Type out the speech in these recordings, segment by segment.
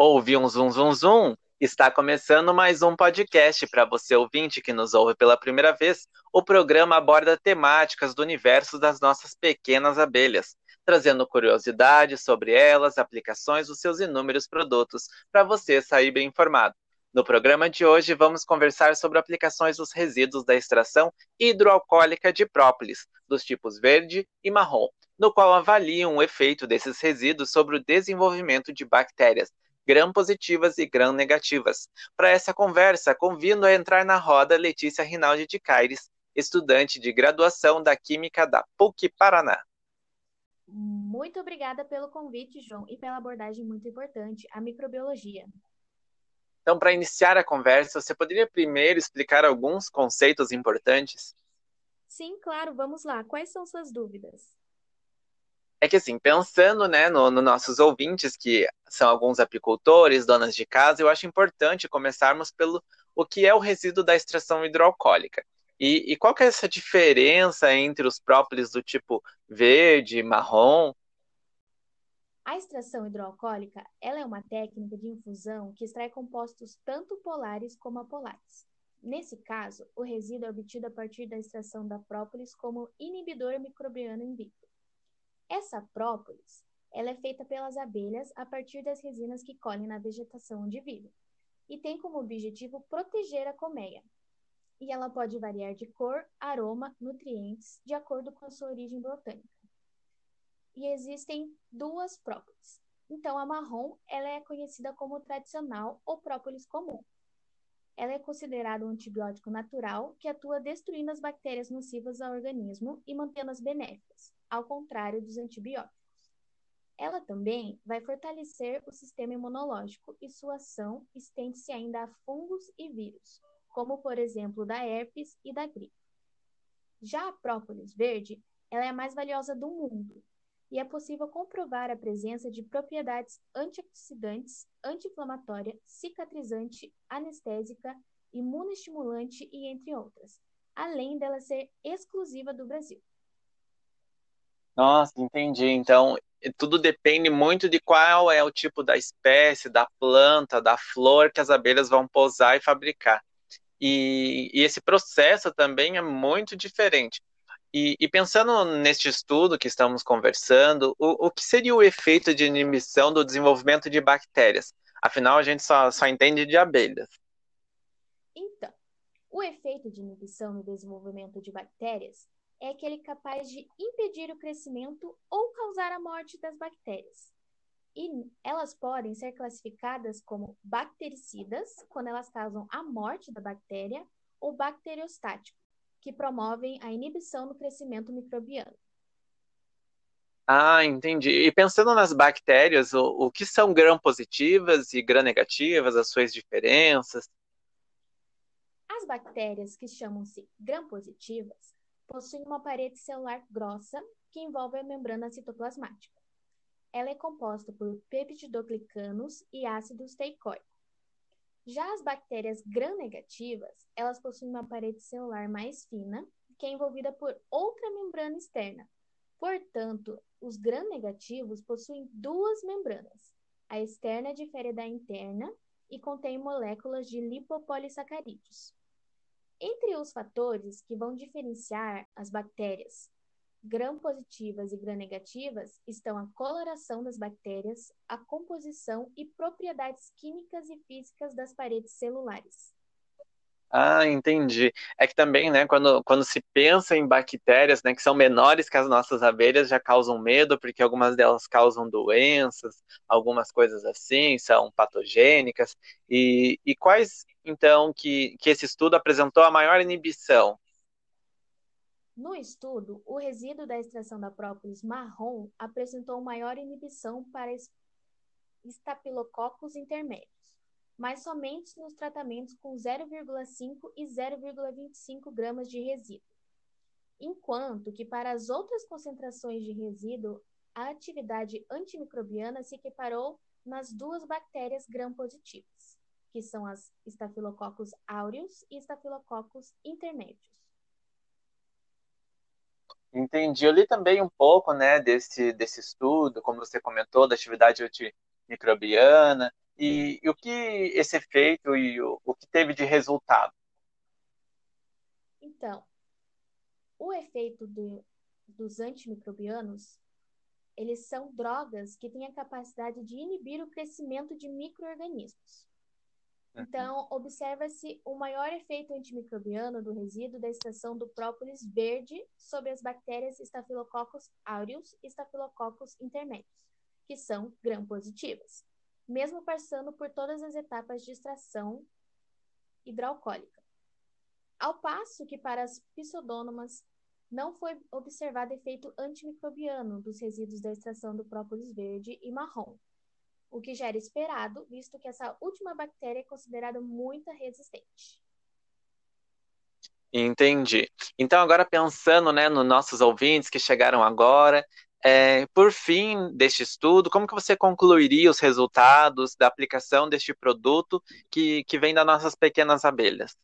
Ouvi um zum zum zum? Está começando mais um podcast para você ouvinte que nos ouve pela primeira vez. O programa aborda temáticas do universo das nossas pequenas abelhas, trazendo curiosidades sobre elas, aplicações dos seus inúmeros produtos, para você sair bem informado. No programa de hoje, vamos conversar sobre aplicações dos resíduos da extração hidroalcoólica de própolis, dos tipos verde e marrom, no qual avaliam o efeito desses resíduos sobre o desenvolvimento de bactérias, gram-positivas e gram-negativas. Para essa conversa, convido a entrar na roda Letícia Rinaldi de Caires, estudante de graduação da Química da PUC Paraná. Muito obrigada pelo convite, João, e pela abordagem muito importante, a microbiologia. Então, para iniciar a conversa, você poderia primeiro explicar alguns conceitos importantes? Sim, claro, vamos lá. Quais são suas dúvidas? É que assim, pensando né, nos no nossos ouvintes, que são alguns apicultores, donas de casa, eu acho importante começarmos pelo o que é o resíduo da extração hidroalcoólica. E, e qual que é essa diferença entre os própolis do tipo verde, marrom? A extração hidroalcoólica ela é uma técnica de infusão que extrai compostos tanto polares como apolares. Nesse caso, o resíduo é obtido a partir da extração da própolis como inibidor microbiano in vitro. Essa própolis ela é feita pelas abelhas a partir das resinas que colhem na vegetação onde vivem e tem como objetivo proteger a colmeia. E ela pode variar de cor, aroma, nutrientes, de acordo com a sua origem botânica. E existem duas própolis. Então, a marrom ela é conhecida como tradicional ou própolis comum. Ela é considerada um antibiótico natural que atua destruindo as bactérias nocivas ao organismo e mantendo-as benéficas ao contrário dos antibióticos. Ela também vai fortalecer o sistema imunológico e sua ação estende-se ainda a fungos e vírus, como por exemplo da herpes e da gripe. Já a própolis verde, ela é a mais valiosa do mundo e é possível comprovar a presença de propriedades antioxidantes, anti-inflamatória, cicatrizante, anestésica, imunoestimulante e entre outras, além dela ser exclusiva do Brasil. Nossa, entendi. Então, tudo depende muito de qual é o tipo da espécie, da planta, da flor que as abelhas vão pousar e fabricar. E, e esse processo também é muito diferente. E, e, pensando neste estudo que estamos conversando, o, o que seria o efeito de inibição do desenvolvimento de bactérias? Afinal, a gente só, só entende de abelhas. Então, o efeito de inibição no desenvolvimento de bactérias é aquele capaz de impedir o crescimento ou causar a morte das bactérias. E elas podem ser classificadas como bactericidas, quando elas causam a morte da bactéria, ou bacteriostáticos, que promovem a inibição do crescimento microbiano. Ah, entendi. E pensando nas bactérias, o, o que são gram-positivas e gram-negativas, as suas diferenças? As bactérias que chamam-se gram-positivas possui uma parede celular grossa que envolve a membrana citoplasmática. Ela é composta por peptidoglicanos e ácidos teicoicos. Já as bactérias gram-negativas, elas possuem uma parede celular mais fina, que é envolvida por outra membrana externa. Portanto, os gram-negativos possuem duas membranas. A externa difere da interna e contém moléculas de lipopolissacarídeos. Entre os fatores que vão diferenciar as bactérias gram-positivas e gram-negativas estão a coloração das bactérias, a composição e propriedades químicas e físicas das paredes celulares. Ah, entendi. É que também, né, quando, quando se pensa em bactérias, né, que são menores que as nossas abelhas, já causam medo, porque algumas delas causam doenças, algumas coisas assim, são patogênicas. E, e quais, então, que, que esse estudo apresentou a maior inibição? No estudo, o resíduo da extração da própolis marrom apresentou maior inibição para estapilococos intermédios mas somente nos tratamentos com 0,5 e 0,25 gramas de resíduo. Enquanto que para as outras concentrações de resíduo, a atividade antimicrobiana se equiparou nas duas bactérias gram-positivas, que são as Staphylococcus aureus e Staphylococcus intermédios. Entendi. Eu li também um pouco, né, desse, desse estudo, como você comentou, da atividade antimicrobiana, E, e o que esse efeito e o, o que teve de resultado? Então, o efeito do, dos antimicrobianos, eles são drogas que têm a capacidade de inibir o crescimento de micro-organismos. Uhum. Então, observa-se o maior efeito antimicrobiano do resíduo da extração do própolis verde sobre as bactérias Staphylococcus aureus e Staphylococcus intermédios, que são gram-positivas, mesmo passando por todas as etapas de extração hidroalcoólica. Ao passo que para as pseudônomas não foi observado efeito antimicrobiano dos resíduos da extração do própolis verde e marrom, o que já era esperado, visto que essa última bactéria é considerada muito resistente. Entendi. Então, agora pensando né, nos nossos ouvintes que chegaram agora, é, por fim deste estudo, como que você concluiria os resultados da aplicação deste produto que, que vem das nossas pequenas abelhas?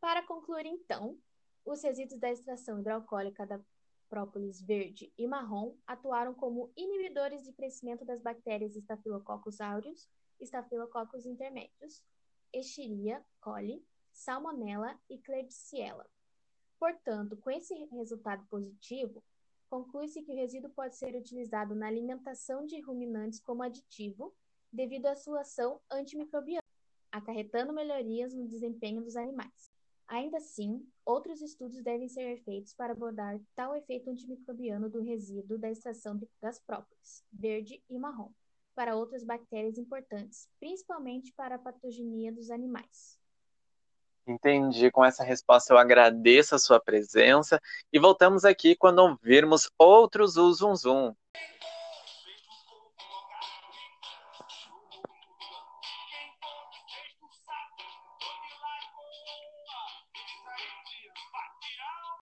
Para concluir, então, os resíduos da extração hidroalcoólica da própolis verde e marrom atuaram como inibidores de crescimento das bactérias Staphylococcus aureus, Staphylococcus intermédios, Escherichia coli, Salmonella e Klebsiella. Portanto, com esse resultado positivo, conclui-se que o resíduo pode ser utilizado na alimentação de ruminantes como aditivo, devido à sua ação antimicrobiana, acarretando melhorias no desempenho dos animais. Ainda assim, outros estudos devem ser feitos para abordar tal efeito antimicrobiano do resíduo da extração das própolis, verde e marrom, para outras bactérias importantes, principalmente para a patogenia dos animais. Entendi. Com essa resposta, eu agradeço a sua presença e voltamos aqui quando ouvirmos outros Zum Zum.